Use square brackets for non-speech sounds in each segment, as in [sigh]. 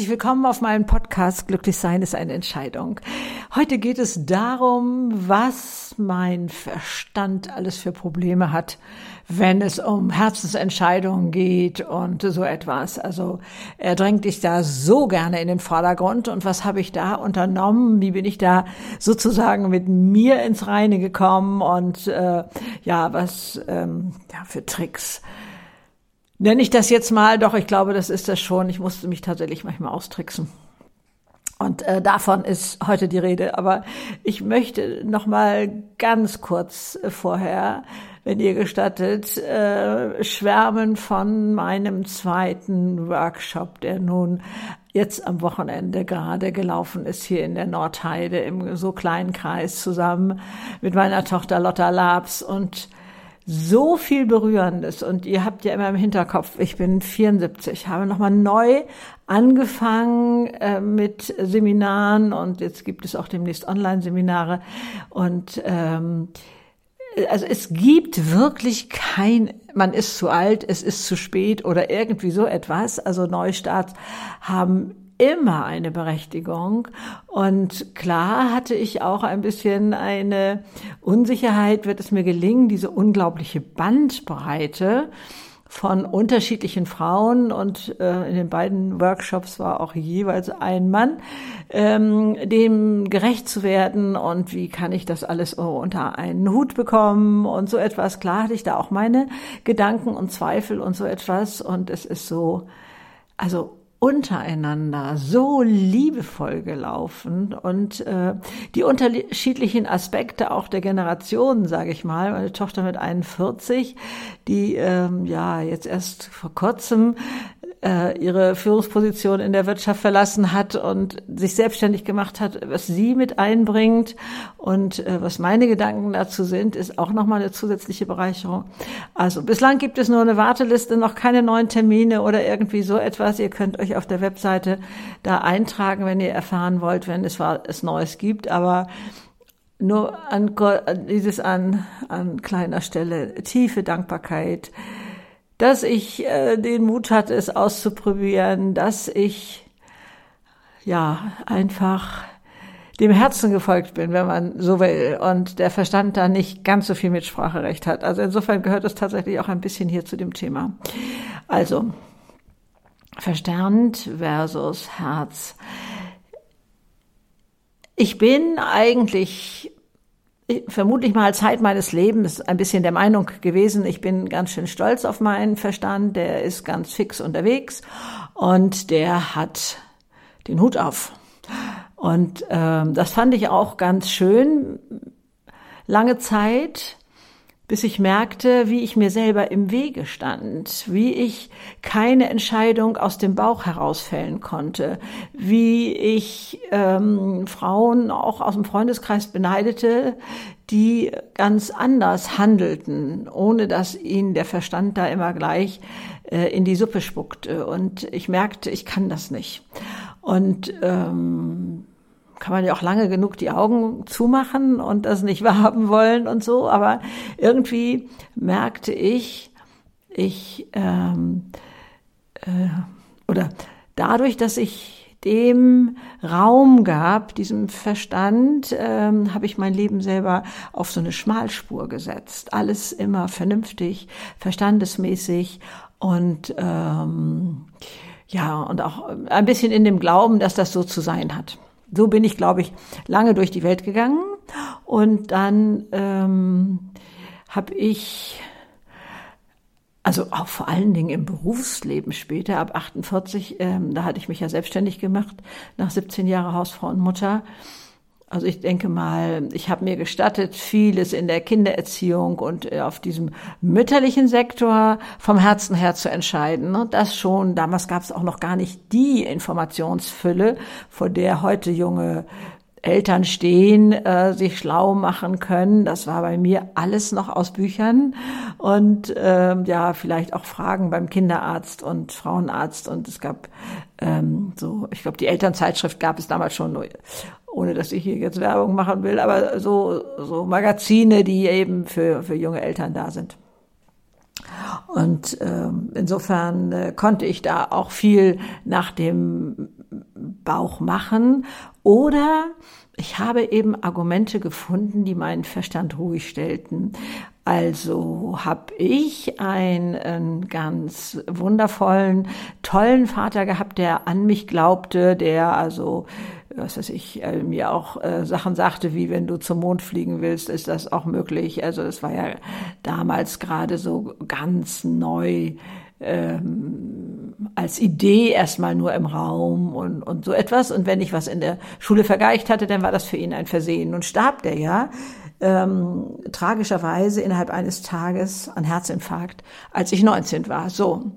herzlich willkommen auf meinem Podcast Glücklich sein ist eine Entscheidung. Heute geht es darum, was mein Verstand alles für Probleme hat, wenn es um Herzensentscheidungen geht und so etwas. Also er drängt dich da so gerne in den Vordergrund. Und was habe ich da unternommen? Wie bin ich da sozusagen mit mir ins Reine gekommen? Und äh, ja, was ähm, ja, für Tricks nenne ich das jetzt mal, doch ich glaube, das ist das schon. Ich musste mich tatsächlich manchmal austricksen. Und äh, davon ist heute die Rede. Aber ich möchte noch mal ganz kurz äh, vorher, wenn ihr gestattet, äh, schwärmen von meinem zweiten Workshop, der nun jetzt am Wochenende gerade gelaufen ist hier in der Nordheide im so kleinen Kreis zusammen mit meiner Tochter Lotta Labs und so viel Berührendes. Und ihr habt ja immer im Hinterkopf, ich bin 74, habe nochmal neu angefangen äh, mit Seminaren. Und jetzt gibt es auch demnächst Online-Seminare. Und ähm, also es gibt wirklich kein, man ist zu alt, es ist zu spät oder irgendwie so etwas. Also Neustarts haben immer eine Berechtigung. Und klar hatte ich auch ein bisschen eine Unsicherheit, wird es mir gelingen, diese unglaubliche Bandbreite von unterschiedlichen Frauen und äh, in den beiden Workshops war auch jeweils ein Mann, ähm, dem gerecht zu werden und wie kann ich das alles unter einen Hut bekommen und so etwas. Klar hatte ich da auch meine Gedanken und Zweifel und so etwas und es ist so, also untereinander so liebevoll gelaufen und äh, die unterschiedlichen Aspekte auch der Generationen, sage ich mal. Meine Tochter mit 41, die ähm, ja jetzt erst vor kurzem äh, ihre Führungsposition in der Wirtschaft verlassen hat und sich selbstständig gemacht hat, was sie mit einbringt und äh, was meine Gedanken dazu sind, ist auch nochmal eine zusätzliche Bereicherung. Also bislang gibt es nur eine Warteliste, noch keine neuen Termine oder irgendwie so etwas. Ihr könnt euch auf der Webseite da eintragen, wenn ihr erfahren wollt, wenn es was Neues gibt, aber nur an dieses an, an kleiner Stelle tiefe Dankbarkeit dass ich äh, den Mut hatte, es auszuprobieren, dass ich ja einfach dem Herzen gefolgt bin, wenn man so will, und der Verstand da nicht ganz so viel Mitspracherecht hat. Also insofern gehört es tatsächlich auch ein bisschen hier zu dem Thema. Also Verstand versus Herz. Ich bin eigentlich vermutlich mal Zeit meines Lebens ein bisschen der Meinung gewesen, ich bin ganz schön stolz auf meinen Verstand, der ist ganz fix unterwegs und der hat den Hut auf. Und ähm, das fand ich auch ganz schön lange Zeit bis ich merkte, wie ich mir selber im Wege stand, wie ich keine Entscheidung aus dem Bauch herausfällen konnte, wie ich ähm, Frauen auch aus dem Freundeskreis beneidete, die ganz anders handelten, ohne dass ihnen der Verstand da immer gleich äh, in die Suppe spuckte. Und ich merkte, ich kann das nicht. Und ähm, kann man ja auch lange genug die Augen zumachen und das nicht [laughs] wahrhaben wollen und so, aber irgendwie merkte ich, ich ähm, äh, oder dadurch, dass ich dem Raum gab, diesem Verstand, ähm, habe ich mein Leben selber auf so eine Schmalspur gesetzt. Alles immer vernünftig, verstandesmäßig und ähm, ja, und auch ein bisschen in dem Glauben, dass das so zu sein hat. So bin ich, glaube ich, lange durch die Welt gegangen. Und dann ähm, habe ich, also auch vor allen Dingen im Berufsleben später, ab 48, ähm, da hatte ich mich ja selbstständig gemacht, nach 17 Jahren Hausfrau und Mutter. Also ich denke mal, ich habe mir gestattet, vieles in der Kindererziehung und äh, auf diesem mütterlichen Sektor vom Herzen her zu entscheiden. Und das schon, damals gab es auch noch gar nicht die Informationsfülle, vor der heute junge Eltern stehen, äh, sich schlau machen können. Das war bei mir alles noch aus Büchern und ähm, ja, vielleicht auch Fragen beim Kinderarzt und Frauenarzt. Und es gab ähm, so, ich glaube, die Elternzeitschrift gab es damals schon ohne dass ich hier jetzt Werbung machen will, aber so, so Magazine, die eben für, für junge Eltern da sind. Und äh, insofern äh, konnte ich da auch viel nach dem Bauch machen. Oder ich habe eben Argumente gefunden, die meinen Verstand ruhig stellten. Also habe ich einen ganz wundervollen, tollen Vater gehabt, der an mich glaubte, der also was weiß ich, äh, mir auch äh, Sachen sagte, wie wenn du zum Mond fliegen willst, ist das auch möglich. Also das war ja damals gerade so ganz neu ähm, als Idee erstmal nur im Raum und, und so etwas. Und wenn ich was in der Schule vergeicht hatte, dann war das für ihn ein Versehen. Nun starb der ja ähm, tragischerweise innerhalb eines Tages an Herzinfarkt, als ich 19 war. So.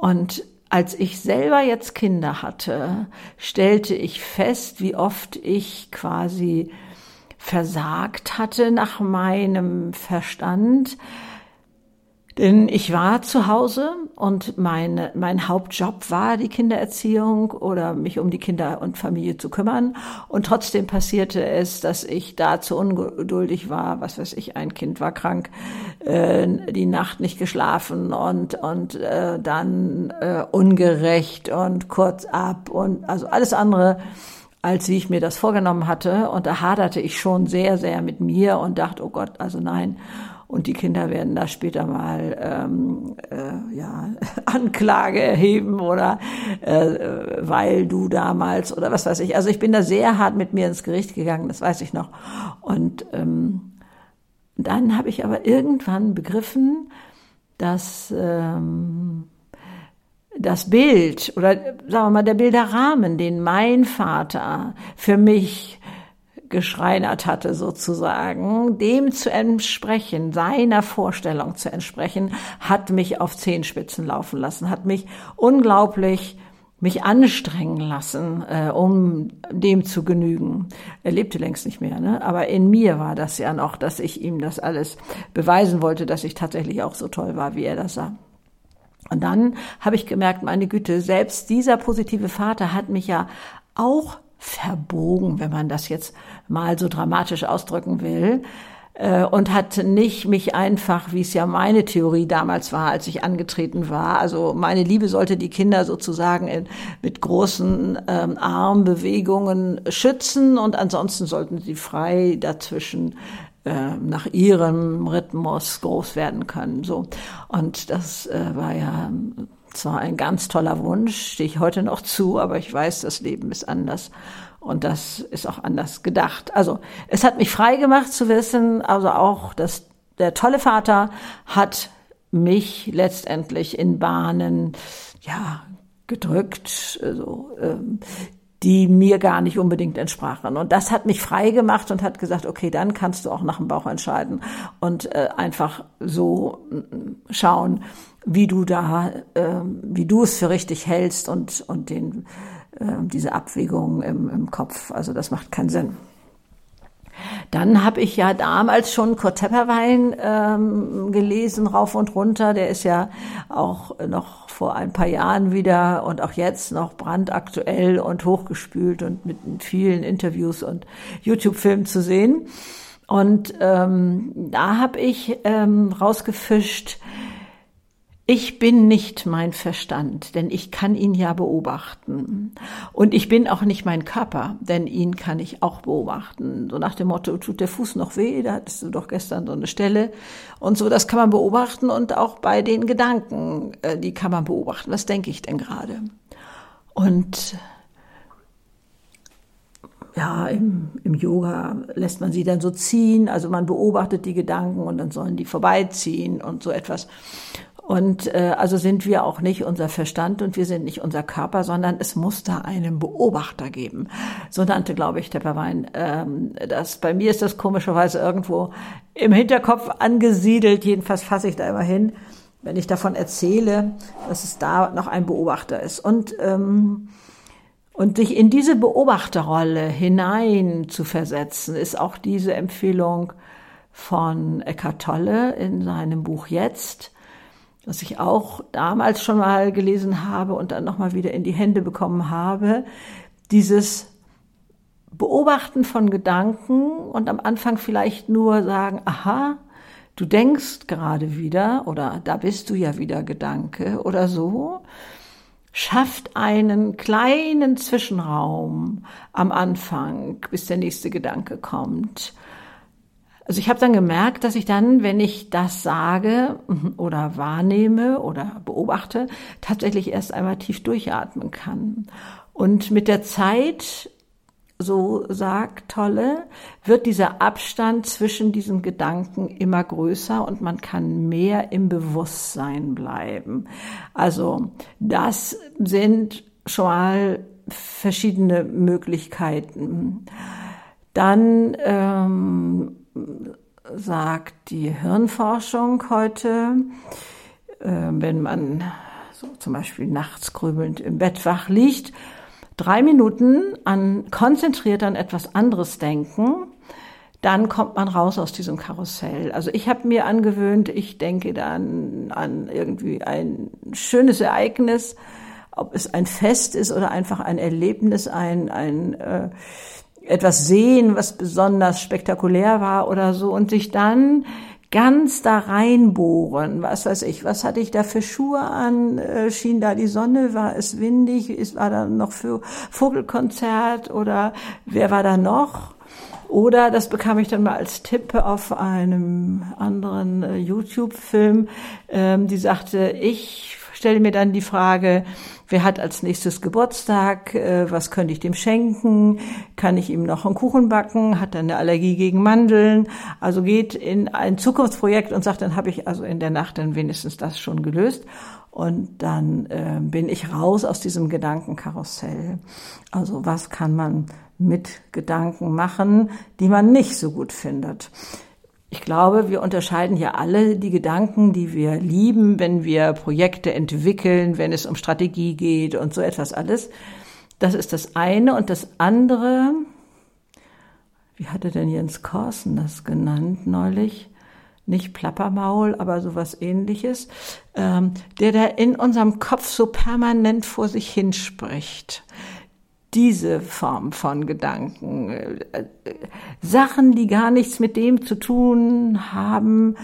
Und als ich selber jetzt Kinder hatte, stellte ich fest, wie oft ich quasi versagt hatte nach meinem Verstand, denn ich war zu Hause und mein, mein Hauptjob war die Kindererziehung oder mich um die Kinder und Familie zu kümmern. Und trotzdem passierte es, dass ich da zu ungeduldig war. Was weiß ich, ein Kind war krank, äh, die Nacht nicht geschlafen und, und äh, dann äh, ungerecht und kurz ab und also alles andere als wie ich mir das vorgenommen hatte. Und da haderte ich schon sehr, sehr mit mir und dachte, oh Gott, also nein und die Kinder werden da später mal ähm, äh, ja, [laughs] Anklage erheben oder äh, weil du damals oder was weiß ich. Also ich bin da sehr hart mit mir ins Gericht gegangen, das weiß ich noch. Und ähm, dann habe ich aber irgendwann begriffen, dass ähm, das Bild oder sagen wir mal der Bilderrahmen, den mein Vater für mich geschreinert hatte sozusagen, dem zu entsprechen, seiner Vorstellung zu entsprechen, hat mich auf Zehenspitzen laufen lassen, hat mich unglaublich mich anstrengen lassen, äh, um dem zu genügen. Er lebte längst nicht mehr, ne? aber in mir war das ja noch, dass ich ihm das alles beweisen wollte, dass ich tatsächlich auch so toll war, wie er das sah. Und dann habe ich gemerkt, meine Güte, selbst dieser positive Vater hat mich ja auch verbogen, wenn man das jetzt mal so dramatisch ausdrücken will äh, und hat nicht mich einfach, wie es ja meine Theorie damals war, als ich angetreten war. Also meine Liebe sollte die Kinder sozusagen in, mit großen ähm, Armbewegungen schützen und ansonsten sollten sie frei dazwischen äh, nach ihrem Rhythmus groß werden können. So und das äh, war ja zwar ein ganz toller Wunsch, stehe ich heute noch zu, aber ich weiß, das Leben ist anders. Und das ist auch anders gedacht. Also, es hat mich frei gemacht zu wissen, also auch, dass der tolle Vater hat mich letztendlich in Bahnen, ja, gedrückt, also, ähm, die mir gar nicht unbedingt entsprachen. Und das hat mich frei gemacht und hat gesagt, okay, dann kannst du auch nach dem Bauch entscheiden und äh, einfach so äh, schauen, wie du da, äh, wie du es für richtig hältst und, und den, äh, diese Abwägung im, im Kopf. Also das macht keinen Sinn. Dann habe ich ja damals schon Kurt Tepperwein ähm, gelesen, rauf und runter. Der ist ja auch noch vor ein paar Jahren wieder und auch jetzt noch brandaktuell und hochgespült und mit vielen Interviews und YouTube-Filmen zu sehen. Und ähm, da habe ich ähm, rausgefischt, ich bin nicht mein Verstand, denn ich kann ihn ja beobachten. Und ich bin auch nicht mein Körper, denn ihn kann ich auch beobachten. So nach dem Motto, tut der Fuß noch weh? Da hattest du doch gestern so eine Stelle. Und so, das kann man beobachten und auch bei den Gedanken, äh, die kann man beobachten. Was denke ich denn gerade? Und ja, im, im Yoga lässt man sie dann so ziehen, also man beobachtet die Gedanken und dann sollen die vorbeiziehen und so etwas. Und äh, also sind wir auch nicht unser Verstand und wir sind nicht unser Körper, sondern es muss da einen Beobachter geben. So nannte, glaube ich, Tepperwein ähm, das. Bei mir ist das komischerweise irgendwo im Hinterkopf angesiedelt. Jedenfalls fasse ich da immer hin, wenn ich davon erzähle, dass es da noch ein Beobachter ist. Und ähm, und sich in diese Beobachterrolle hinein zu versetzen, ist auch diese Empfehlung von Eckhart Tolle in seinem Buch Jetzt was ich auch damals schon mal gelesen habe und dann nochmal wieder in die Hände bekommen habe, dieses Beobachten von Gedanken und am Anfang vielleicht nur sagen, aha, du denkst gerade wieder oder da bist du ja wieder Gedanke oder so, schafft einen kleinen Zwischenraum am Anfang, bis der nächste Gedanke kommt. Also ich habe dann gemerkt, dass ich dann, wenn ich das sage oder wahrnehme oder beobachte, tatsächlich erst einmal tief durchatmen kann. Und mit der Zeit so sagt Tolle, wird dieser Abstand zwischen diesen Gedanken immer größer und man kann mehr im Bewusstsein bleiben. Also das sind schon mal verschiedene Möglichkeiten. Dann ähm, sagt die Hirnforschung heute, äh, wenn man so zum Beispiel nachts grübelnd im Bett wach liegt, drei Minuten an konzentriert an etwas anderes denken, dann kommt man raus aus diesem Karussell. Also ich habe mir angewöhnt, ich denke dann an irgendwie ein schönes Ereignis, ob es ein Fest ist oder einfach ein Erlebnis, ein, ein äh, etwas sehen, was besonders spektakulär war oder so und sich dann ganz da reinbohren. Was weiß ich, was hatte ich da für Schuhe an? Äh, schien da die Sonne? War es windig? War da noch für Vogelkonzert oder wer war da noch? Oder das bekam ich dann mal als Tipp auf einem anderen äh, YouTube-Film, ähm, die sagte, ich stelle mir dann die Frage, wer hat als nächstes Geburtstag, äh, was könnte ich dem schenken, kann ich ihm noch einen Kuchen backen, hat er eine Allergie gegen Mandeln, also geht in ein Zukunftsprojekt und sagt, dann habe ich also in der Nacht dann wenigstens das schon gelöst. Und dann äh, bin ich raus aus diesem Gedankenkarussell. Also was kann man mit Gedanken machen, die man nicht so gut findet? Ich glaube, wir unterscheiden ja alle die Gedanken, die wir lieben, wenn wir Projekte entwickeln, wenn es um Strategie geht und so etwas alles. Das ist das eine. Und das andere, wie hatte denn Jens Korsen das genannt neulich? Nicht Plappermaul, aber sowas ähnliches, ähm, der da in unserem Kopf so permanent vor sich hinspricht diese Form von Gedanken, äh, äh, Sachen, die gar nichts mit dem zu tun haben,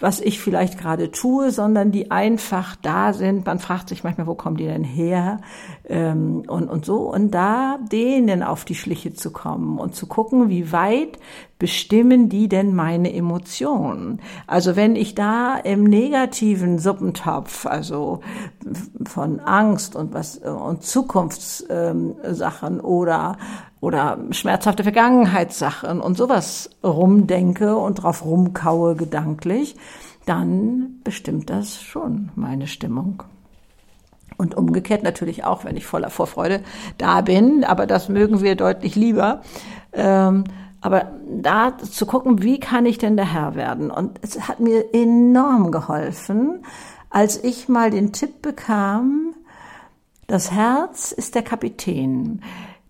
was ich vielleicht gerade tue, sondern die einfach da sind. Man fragt sich manchmal, wo kommen die denn her? Ähm, und, und so. Und da denen auf die Schliche zu kommen und zu gucken, wie weit bestimmen die denn meine Emotionen? Also wenn ich da im negativen Suppentopf, also von Angst und was und Zukunftssachen oder oder schmerzhafte Vergangenheitssachen und sowas rumdenke und drauf rumkaue gedanklich, dann bestimmt das schon meine Stimmung. Und umgekehrt natürlich auch, wenn ich voller Vorfreude da bin, aber das mögen wir deutlich lieber. Ähm, aber da zu gucken, wie kann ich denn der Herr werden? Und es hat mir enorm geholfen, als ich mal den Tipp bekam, das Herz ist der Kapitän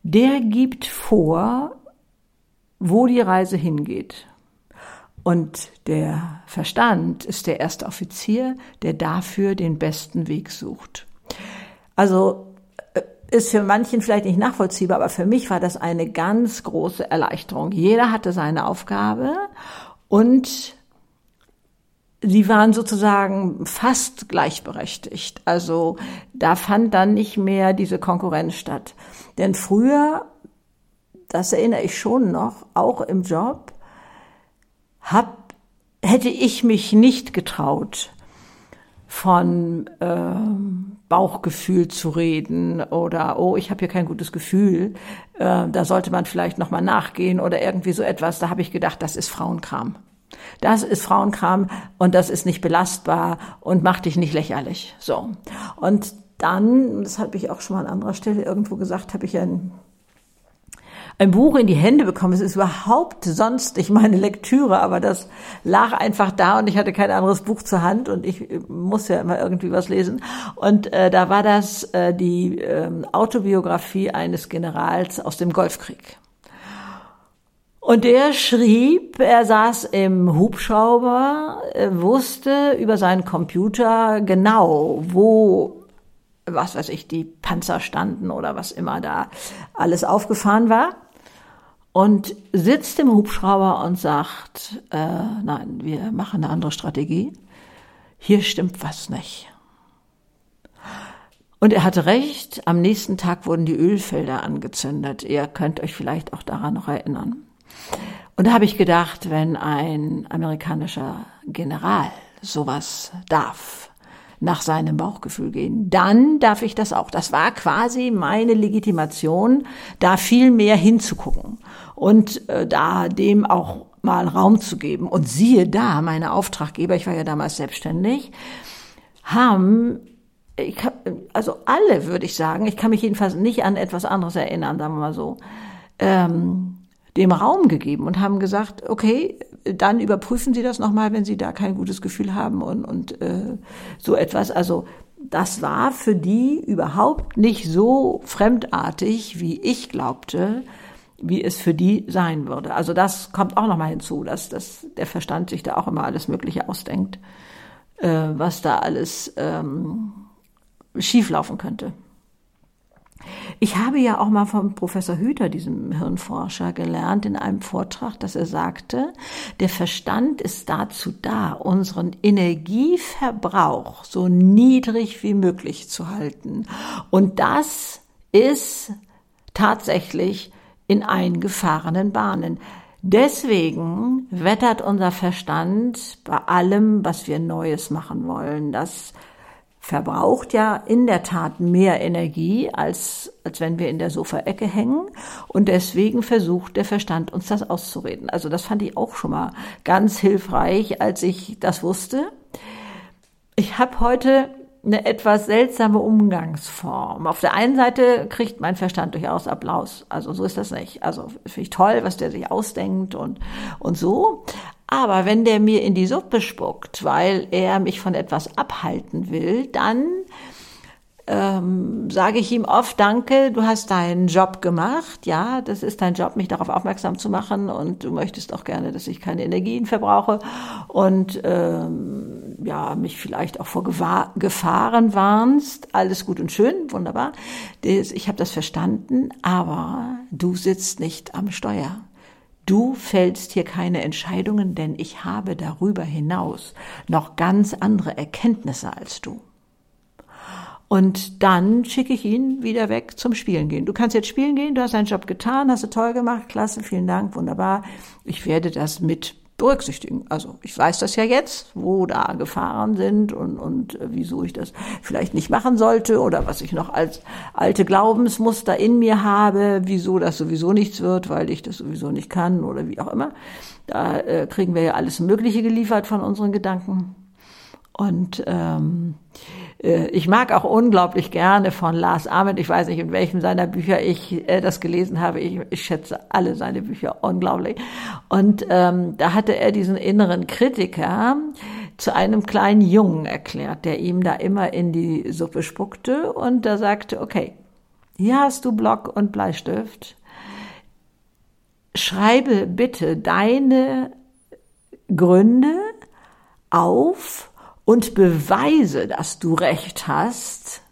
der gibt vor, wo die Reise hingeht. Und der Verstand ist der erste Offizier, der dafür den besten Weg sucht. Also äh, ist für manchen vielleicht nicht nachvollziehbar, aber für mich war das eine ganz große Erleichterung. Jeder hatte seine Aufgabe und sie waren sozusagen fast gleichberechtigt. Also da fand dann nicht mehr diese Konkurrenz statt. Denn früher, das erinnere ich schon noch, auch im Job, hab, hätte ich mich nicht getraut, von äh, Bauchgefühl zu reden oder oh, ich habe hier kein gutes Gefühl, äh, da sollte man vielleicht noch mal nachgehen oder irgendwie so etwas. Da habe ich gedacht, das ist Frauenkram. Das ist Frauenkram und das ist nicht belastbar und macht dich nicht lächerlich. So. Und dann, das habe ich auch schon mal an anderer Stelle irgendwo gesagt, habe ich ein, ein Buch in die Hände bekommen. Es ist überhaupt sonst nicht meine Lektüre, aber das lag einfach da und ich hatte kein anderes Buch zur Hand und ich muss ja immer irgendwie was lesen. Und äh, da war das äh, die äh, Autobiografie eines Generals aus dem Golfkrieg. Und der schrieb, er saß im Hubschrauber, wusste über seinen Computer genau, wo was weiß ich, die Panzer standen oder was immer da alles aufgefahren war. und sitzt im Hubschrauber und sagt, äh, nein, wir machen eine andere Strategie. Hier stimmt was nicht. Und er hatte recht, am nächsten Tag wurden die Ölfelder angezündet. Ihr könnt euch vielleicht auch daran noch erinnern. Und da habe ich gedacht, wenn ein amerikanischer General sowas darf, nach seinem Bauchgefühl gehen, dann darf ich das auch. Das war quasi meine Legitimation, da viel mehr hinzugucken und äh, da dem auch mal Raum zu geben. Und siehe da, meine Auftraggeber, ich war ja damals selbstständig, haben ich hab, also alle würde ich sagen, ich kann mich jedenfalls nicht an etwas anderes erinnern, sagen wir mal so, ähm, dem Raum gegeben und haben gesagt, okay, dann überprüfen Sie das nochmal, wenn Sie da kein gutes Gefühl haben und, und äh, so etwas. Also das war für die überhaupt nicht so fremdartig, wie ich glaubte, wie es für die sein würde. Also das kommt auch nochmal hinzu, dass, dass der Verstand sich da auch immer alles Mögliche ausdenkt, äh, was da alles ähm, schieflaufen könnte. Ich habe ja auch mal von Professor Hüter, diesem Hirnforscher, gelernt in einem Vortrag, dass er sagte, der Verstand ist dazu da, unseren Energieverbrauch so niedrig wie möglich zu halten. Und das ist tatsächlich in eingefahrenen Bahnen. Deswegen wettert unser Verstand bei allem, was wir Neues machen wollen. Das verbraucht ja in der Tat mehr Energie, als, als wenn wir in der Sofaecke hängen. Und deswegen versucht der Verstand uns das auszureden. Also das fand ich auch schon mal ganz hilfreich, als ich das wusste. Ich habe heute eine etwas seltsame Umgangsform. Auf der einen Seite kriegt mein Verstand durchaus Applaus. Also so ist das nicht. Also finde ich toll, was der sich ausdenkt und, und so. Aber wenn der mir in die Suppe spuckt, weil er mich von etwas abhalten will, dann ähm, sage ich ihm oft, danke, du hast deinen Job gemacht. Ja, das ist dein Job, mich darauf aufmerksam zu machen und du möchtest auch gerne, dass ich keine Energien verbrauche und ähm, ja, mich vielleicht auch vor Gewahr Gefahren warnst. Alles gut und schön, wunderbar. Ich habe das verstanden, aber du sitzt nicht am Steuer. Du fällst hier keine Entscheidungen, denn ich habe darüber hinaus noch ganz andere Erkenntnisse als du. Und dann schicke ich ihn wieder weg zum Spielen gehen. Du kannst jetzt spielen gehen, du hast deinen Job getan, hast du toll gemacht, klasse, vielen Dank, wunderbar. Ich werde das mit berücksichtigen. Also ich weiß das ja jetzt, wo da Gefahren sind und, und äh, wieso ich das vielleicht nicht machen sollte oder was ich noch als alte Glaubensmuster in mir habe, wieso das sowieso nichts wird, weil ich das sowieso nicht kann oder wie auch immer. Da äh, kriegen wir ja alles Mögliche geliefert von unseren Gedanken. Und ähm, äh, ich mag auch unglaublich gerne von Lars Ahmed, ich weiß nicht, in welchem seiner Bücher ich äh, das gelesen habe, ich, ich schätze alle seine Bücher unglaublich. Und ähm, da hatte er diesen inneren Kritiker zu einem kleinen Jungen erklärt, der ihm da immer in die Suppe spuckte und da sagte, okay, hier hast du Block und Bleistift, schreibe bitte deine Gründe auf und beweise, dass du recht hast,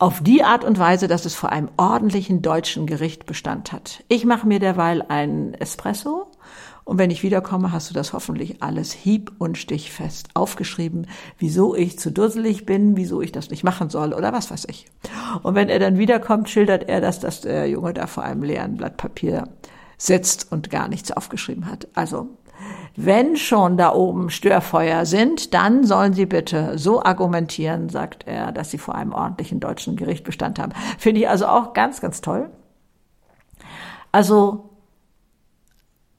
auf die Art und Weise, dass es vor einem ordentlichen deutschen Gericht Bestand hat. Ich mache mir derweil einen Espresso und wenn ich wiederkomme, hast du das hoffentlich alles hieb- und stichfest aufgeschrieben, wieso ich zu dusselig bin, wieso ich das nicht machen soll oder was weiß ich. Und wenn er dann wiederkommt, schildert er das, dass der Junge da vor einem leeren Blatt Papier sitzt und gar nichts aufgeschrieben hat. Also wenn schon da oben Störfeuer sind, dann sollen Sie bitte so argumentieren, sagt er, dass Sie vor einem ordentlichen deutschen Gericht Bestand haben. Finde ich also auch ganz, ganz toll. Also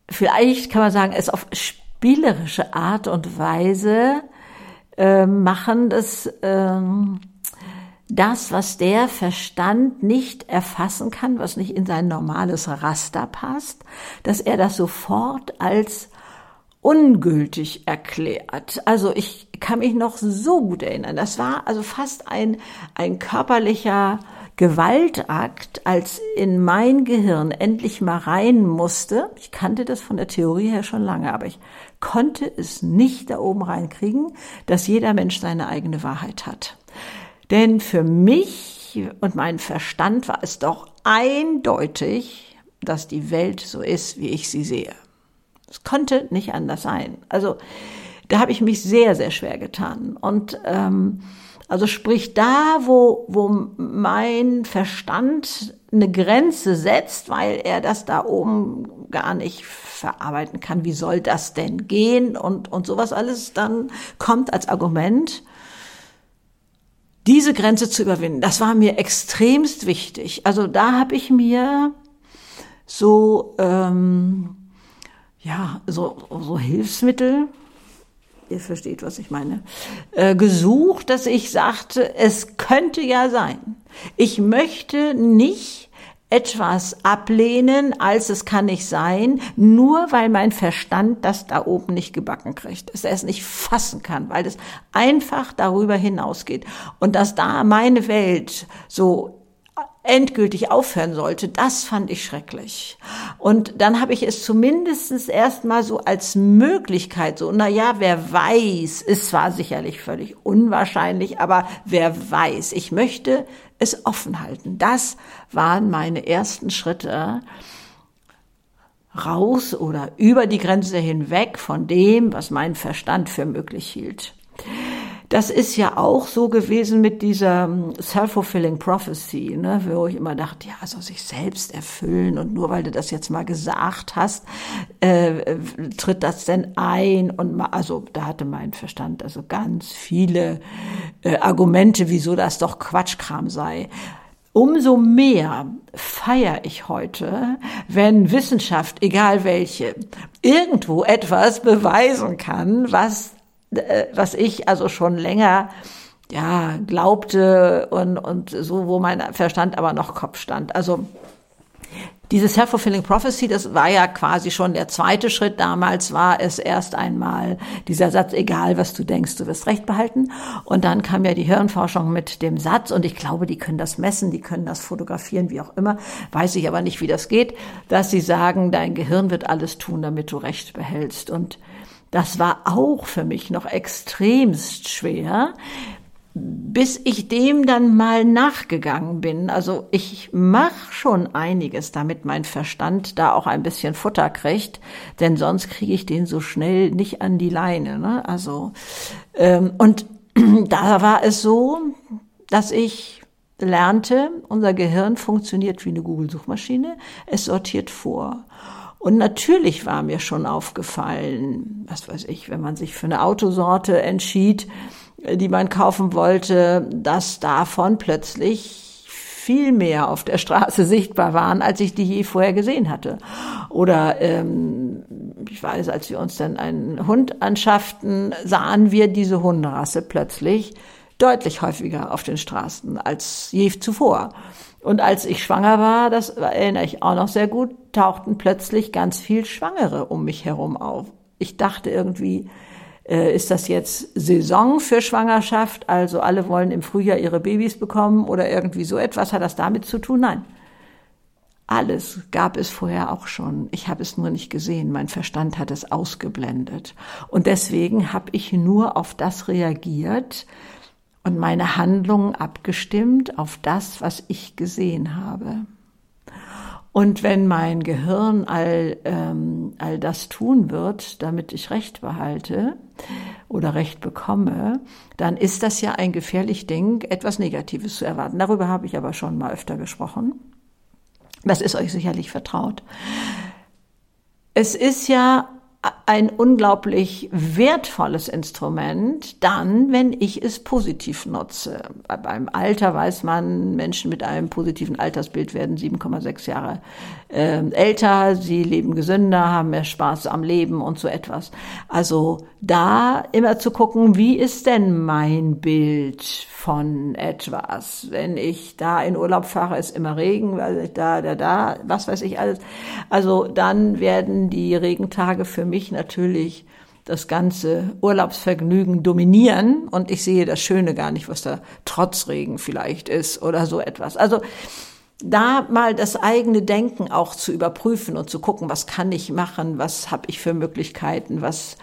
vielleicht kann man sagen, es auf spielerische Art und Weise äh, machen, dass ähm, das, was der Verstand nicht erfassen kann, was nicht in sein normales Raster passt, dass er das sofort als ungültig erklärt. Also ich kann mich noch so gut erinnern. Das war also fast ein, ein körperlicher Gewaltakt, als in mein Gehirn endlich mal rein musste. Ich kannte das von der Theorie her schon lange, aber ich konnte es nicht da oben reinkriegen, dass jeder Mensch seine eigene Wahrheit hat. Denn für mich und meinen Verstand war es doch eindeutig, dass die Welt so ist, wie ich sie sehe. Es konnte nicht anders sein. Also da habe ich mich sehr, sehr schwer getan. Und ähm, also sprich da, wo, wo mein Verstand eine Grenze setzt, weil er das da oben gar nicht verarbeiten kann. Wie soll das denn gehen? Und, und sowas alles dann kommt als Argument. Diese Grenze zu überwinden, das war mir extremst wichtig. Also da habe ich mir so, ähm, ja, so, so Hilfsmittel. Ihr versteht, was ich meine, äh, gesucht, dass ich sagte, es könnte ja sein. Ich möchte nicht etwas ablehnen, als es kann nicht sein, nur weil mein Verstand das da oben nicht gebacken kriegt, dass er es nicht fassen kann, weil es einfach darüber hinausgeht. Und dass da meine Welt so endgültig aufhören sollte, das fand ich schrecklich. Und dann habe ich es zumindestens erstmal so als Möglichkeit, so, na ja, wer weiß, ist zwar sicherlich völlig unwahrscheinlich, aber wer weiß, ich möchte es offen halten. Das waren meine ersten Schritte raus oder über die Grenze hinweg von dem, was mein Verstand für möglich hielt. Das ist ja auch so gewesen mit dieser ähm, self-fulfilling prophecy, ne, wo ich immer dachte, ja, soll sich selbst erfüllen und nur weil du das jetzt mal gesagt hast, äh, tritt das denn ein und mal, also da hatte mein Verstand also ganz viele äh, Argumente, wieso das doch Quatschkram sei. Umso mehr feiere ich heute, wenn Wissenschaft, egal welche, irgendwo etwas beweisen kann, was was ich also schon länger ja glaubte und und so wo mein Verstand aber noch Kopf stand. Also diese Self-Fulfilling Prophecy, das war ja quasi schon der zweite Schritt. Damals war es erst einmal dieser Satz, egal was du denkst, du wirst Recht behalten. Und dann kam ja die Hirnforschung mit dem Satz, und ich glaube, die können das messen, die können das fotografieren, wie auch immer, weiß ich aber nicht, wie das geht, dass sie sagen, dein Gehirn wird alles tun, damit du Recht behältst. Und das war auch für mich noch extremst schwer, bis ich dem dann mal nachgegangen bin. Also ich mache schon einiges, damit mein Verstand da auch ein bisschen Futter kriegt, denn sonst kriege ich den so schnell nicht an die Leine. Ne? Also ähm, und [clears throat] da war es so, dass ich lernte, unser Gehirn funktioniert wie eine Google-Suchmaschine, es sortiert vor. Und natürlich war mir schon aufgefallen, was weiß ich, wenn man sich für eine Autosorte entschied, äh, die man kaufen wollte, dass davon plötzlich viel mehr auf der Straße [laughs] sichtbar waren, als ich die je vorher gesehen hatte. Oder ähm, ich weiß, als wir uns dann einen Hund anschafften, sahen wir diese Hunderasse plötzlich deutlich häufiger auf den Straßen als je zuvor. Und als ich schwanger war, das erinnere ich auch noch sehr gut, tauchten plötzlich ganz viel Schwangere um mich herum auf. Ich dachte irgendwie, äh, ist das jetzt Saison für Schwangerschaft? Also alle wollen im Frühjahr ihre Babys bekommen oder irgendwie so etwas? Hat das damit zu tun? Nein. Alles gab es vorher auch schon. Ich habe es nur nicht gesehen. Mein Verstand hat es ausgeblendet. Und deswegen habe ich nur auf das reagiert, und meine Handlungen abgestimmt auf das, was ich gesehen habe. Und wenn mein Gehirn all, ähm, all das tun wird, damit ich Recht behalte oder Recht bekomme, dann ist das ja ein gefährlich Ding, etwas Negatives zu erwarten. Darüber habe ich aber schon mal öfter gesprochen. Das ist euch sicherlich vertraut. Es ist ja ein unglaublich wertvolles Instrument, dann, wenn ich es positiv nutze. Beim Alter weiß man, Menschen mit einem positiven Altersbild werden 7,6 Jahre äh, älter, sie leben gesünder, haben mehr Spaß am Leben und so etwas. Also da immer zu gucken, wie ist denn mein Bild von etwas? Wenn ich da in Urlaub fahre, ist immer Regen, weil ich da, da, da, was weiß ich alles. Also dann werden die Regentage für mich natürlich das ganze Urlaubsvergnügen dominieren und ich sehe das Schöne gar nicht, was da Trotzregen vielleicht ist oder so etwas. Also da mal das eigene Denken auch zu überprüfen und zu gucken, was kann ich machen, was habe ich für Möglichkeiten, was,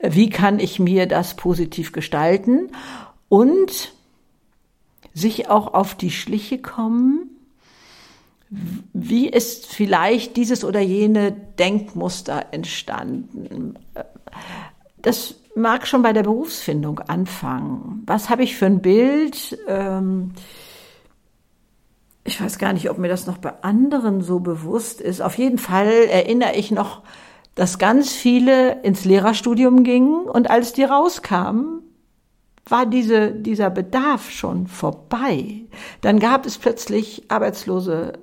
wie kann ich mir das positiv gestalten und sich auch auf die Schliche kommen, wie ist vielleicht dieses oder jene Denkmuster entstanden? Das mag schon bei der Berufsfindung anfangen. Was habe ich für ein Bild? Ähm, ich weiß gar nicht, ob mir das noch bei anderen so bewusst ist. Auf jeden Fall erinnere ich noch, dass ganz viele ins Lehrerstudium gingen und als die rauskamen, war diese, dieser Bedarf schon vorbei. Dann gab es plötzlich arbeitslose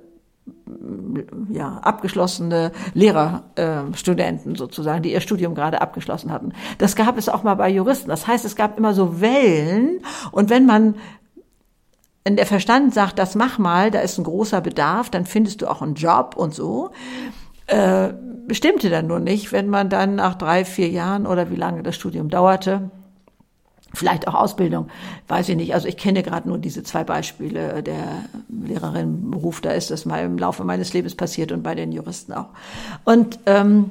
ja, abgeschlossene Lehrerstudenten äh, sozusagen, die ihr Studium gerade abgeschlossen hatten. Das gab es auch mal bei Juristen. Das heißt, es gab immer so Wellen. Und wenn man in der Verstand sagt, das mach mal, da ist ein großer Bedarf, dann findest du auch einen Job und so. Äh, bestimmte dann nur nicht, wenn man dann nach drei, vier Jahren oder wie lange das Studium dauerte, Vielleicht auch Ausbildung, weiß ich nicht. Also ich kenne gerade nur diese zwei Beispiele der Lehrerinnenberuf. Da ist das mal im Laufe meines Lebens passiert und bei den Juristen auch. Und, ähm,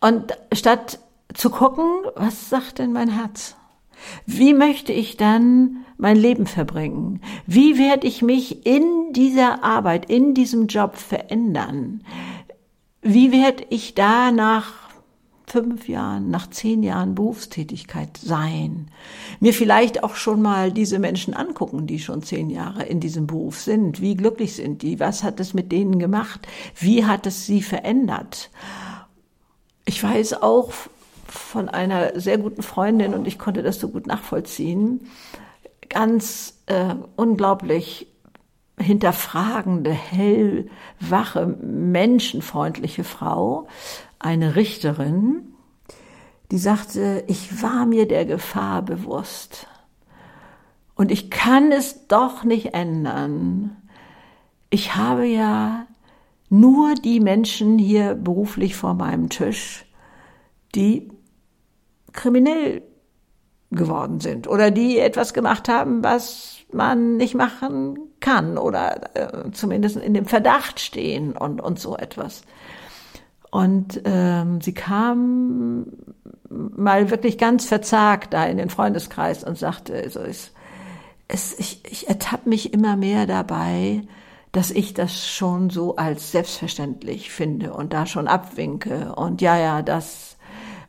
und statt zu gucken, was sagt denn mein Herz? Wie möchte ich dann mein Leben verbringen? Wie werde ich mich in dieser Arbeit, in diesem Job verändern? Wie werde ich da nach fünf Jahren, nach zehn Jahren Berufstätigkeit sein. Mir vielleicht auch schon mal diese Menschen angucken, die schon zehn Jahre in diesem Beruf sind. Wie glücklich sind die? Was hat es mit denen gemacht? Wie hat es sie verändert? Ich weiß auch von einer sehr guten Freundin und ich konnte das so gut nachvollziehen. Ganz äh, unglaublich hinterfragende, hellwache, menschenfreundliche Frau, eine Richterin, die sagte, ich war mir der Gefahr bewusst. Und ich kann es doch nicht ändern. Ich habe ja nur die Menschen hier beruflich vor meinem Tisch, die kriminell geworden sind oder die etwas gemacht haben, was man nicht machen kann oder äh, zumindest in dem Verdacht stehen und, und so etwas. Und ähm, sie kam mal wirklich ganz verzagt da in den Freundeskreis und sagte, so ist, es, ich, ich ertappe mich immer mehr dabei, dass ich das schon so als selbstverständlich finde und da schon abwinke. Und ja, ja, das,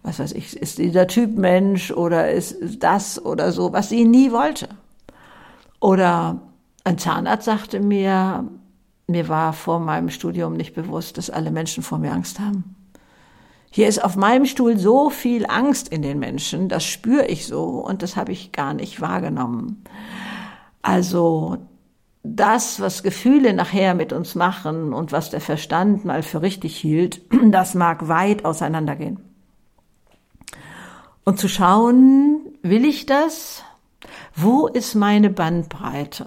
was weiß ich, ist dieser Typ Mensch oder ist das oder so, was sie nie wollte. Oder ein Zahnarzt sagte mir, mir war vor meinem Studium nicht bewusst, dass alle Menschen vor mir Angst haben. Hier ist auf meinem Stuhl so viel Angst in den Menschen, das spüre ich so und das habe ich gar nicht wahrgenommen. Also das, was Gefühle nachher mit uns machen und was der Verstand mal für richtig hielt, [clears throat] das mag weit auseinandergehen. Und zu schauen, will ich das? Wo ist meine Bandbreite?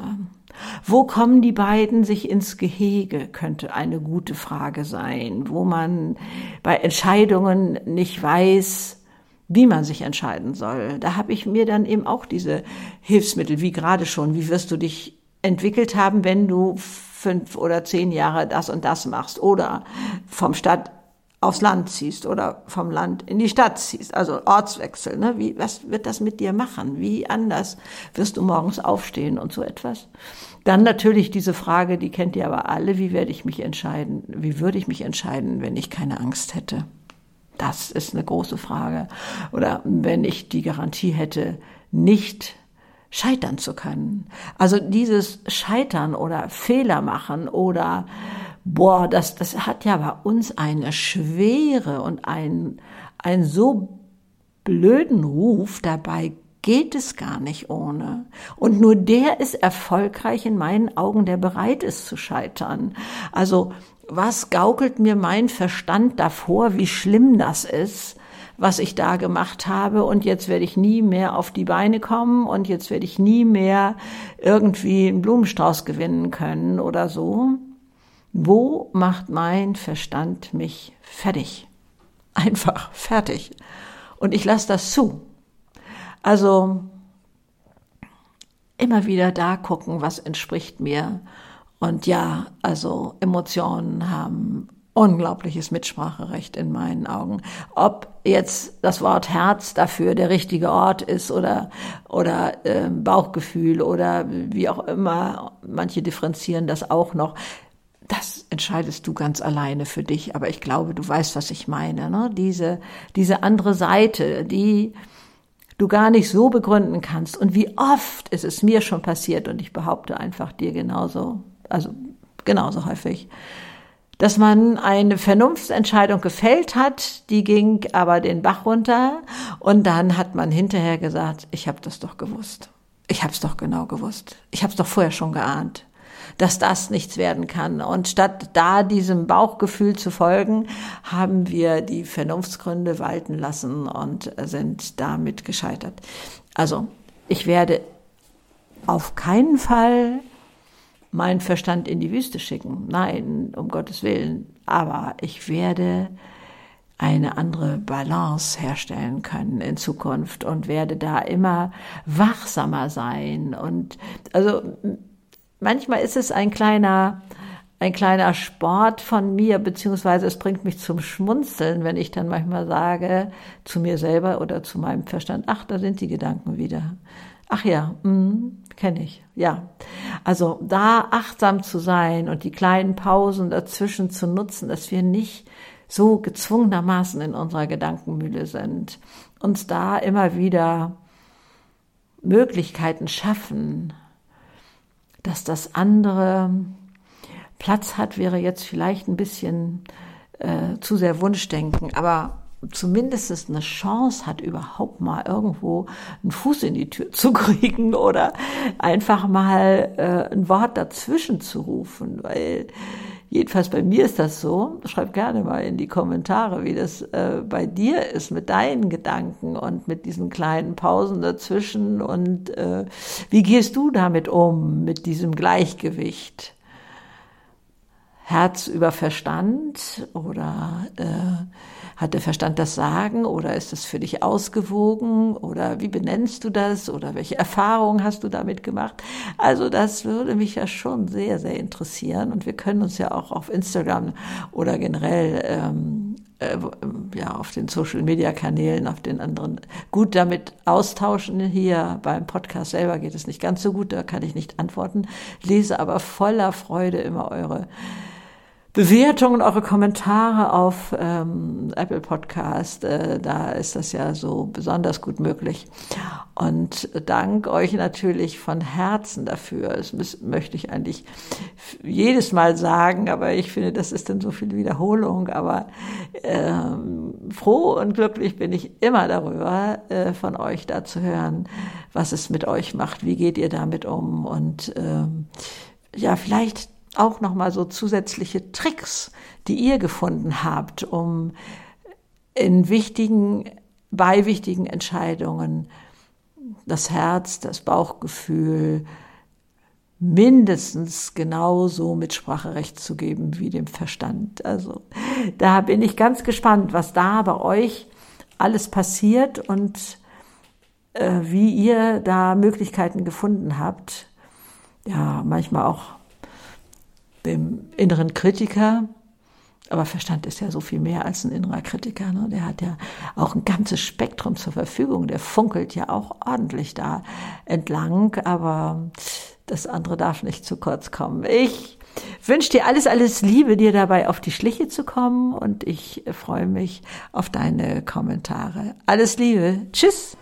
Wo kommen die beiden sich ins Gehege, könnte eine gute Frage sein, wo man bei Entscheidungen nicht weiß, wie man sich entscheiden soll. Da habe ich mir dann eben auch diese Hilfsmittel, wie gerade schon, wie wirst du dich entwickelt haben, wenn du fünf oder zehn Jahre das und das machst oder vom Stadt aufs Land ziehst oder vom Land in die Stadt ziehst, also Ortswechsel, ne? Wie, was wird das mit dir machen? Wie anders wirst du morgens aufstehen und so etwas? Dann natürlich diese Frage, die kennt ihr aber alle, wie werde ich mich entscheiden? Wie würde ich mich entscheiden, wenn ich keine Angst hätte? Das ist eine große Frage. Oder wenn ich die Garantie hätte, nicht scheitern zu können. Also dieses Scheitern oder Fehler machen oder boah, das, das hat ja bei uns eine Schwere und ein, ein so blöden Ruf. Dabei geht es gar nicht ohne. Und nur der ist erfolgreich in meinen Augen, der bereit ist zu scheitern. Also was gaukelt mir mein Verstand davor, wie schlimm das ist, was ich da gemacht habe und jetzt werde ich nie mehr auf die Beine kommen und jetzt werde ich nie mehr irgendwie einen Blumenstrauß gewinnen können oder so. Wo macht mein Verstand mich fertig? Einfach fertig. Und ich lasse das zu. Also immer wieder da gucken, was entspricht mir. Und ja, also Emotionen haben unglaubliches Mitspracherecht in meinen Augen. Ob jetzt das Wort Herz dafür der richtige Ort ist oder, oder äh, Bauchgefühl oder wie auch immer, manche differenzieren das auch noch entscheidest du ganz alleine für dich. Aber ich glaube, du weißt, was ich meine. Ne? Diese, diese andere Seite, die du gar nicht so begründen kannst. Und wie oft ist es mir schon passiert und ich behaupte einfach dir genauso, also genauso häufig, dass man eine Vernunftsentscheidung gefällt hat, die ging aber den Bach runter und dann hat man hinterher gesagt, ich habe das doch gewusst. Ich habe es doch genau gewusst. Ich habe es doch vorher schon geahnt dass das nichts werden kann. Und statt da diesem Bauchgefühl zu folgen, haben wir die Vernunftsgründe walten lassen und sind damit gescheitert. Also, ich werde auf keinen Fall meinen Verstand in die Wüste schicken. Nein, um Gottes Willen. Aber ich werde eine andere Balance herstellen können in Zukunft und werde da immer wachsamer sein. Und also manchmal ist es ein kleiner, ein kleiner Sport von mir, beziehungsweise es bringt mich zum Schmunzeln, wenn ich dann manchmal sage zu mir selber oder zu meinem Verstand, ach, da sind die Gedanken wieder. Ach ja, mm, kenne ich. Ja. Also da achtsam zu sein und die kleinen Pausen dazwischen zu nutzen, dass wir nicht so gezwungenermaßen in unserer Gedankenmühle sind. Uns da immer wieder Möglichkeiten schaffen, dass das andere Platz hat, wäre jetzt vielleicht ein bisschen äh, zu sehr Wunschdenken, aber zumindest eine Chance hat, überhaupt mal irgendwo einen Fuß in die Tür zu [laughs] kriegen oder einfach mal äh, ein Wort dazwischen zu rufen, weil Jedenfalls bei mir ist das so. Schreib gerne mal in die Kommentare, wie das äh, bei dir ist mit deinen Gedanken und mit diesen kleinen Pausen dazwischen und äh, wie gehst du damit um, mit diesem Gleichgewicht? Herz über Verstand oder äh, hat der Verstand das Sagen oder ist es für dich ausgewogen oder wie benennst du das oder welche Erfahrungen hast du damit gemacht? Also das würde mich ja schon sehr, sehr interessieren und wir können uns ja auch auf Instagram oder generell ähm, äh, ja auf den Social Media Kanälen, auf den anderen gut damit austauschen. Hier beim Podcast selber geht es nicht ganz so gut, da kann ich nicht antworten, lese aber voller Freude immer eure Bewertungen, eure Kommentare auf ähm, Apple Podcast. Äh, da ist das ja so besonders gut möglich. Und dank euch natürlich von Herzen dafür. Das möchte ich eigentlich jedes Mal sagen, aber ich finde, das ist dann so viel Wiederholung. Aber ähm, froh und glücklich bin ich immer darüber, äh, von euch da zu hören, was es mit euch macht. Wie geht ihr damit um? Und ähm, ja, vielleicht auch nochmal so zusätzliche Tricks, die ihr gefunden habt, um in wichtigen, bei wichtigen Entscheidungen das Herz, das Bauchgefühl mindestens genauso mit Spracherecht zu geben wie dem Verstand. Also da bin ich ganz gespannt, was da bei euch alles passiert und äh, wie ihr da Möglichkeiten gefunden habt. Ja, manchmal auch dem inneren Kritiker. Aber Verstand ist ja so viel mehr als ein innerer Kritiker. Ne? Der hat ja auch ein ganzes Spektrum zur Verfügung. Der funkelt ja auch ordentlich da entlang. Aber das andere darf nicht zu kurz kommen. Ich wünsche dir alles, alles Liebe, dir dabei auf die Schliche zu kommen. Und ich freue mich auf deine Kommentare. Alles Liebe. Tschüss.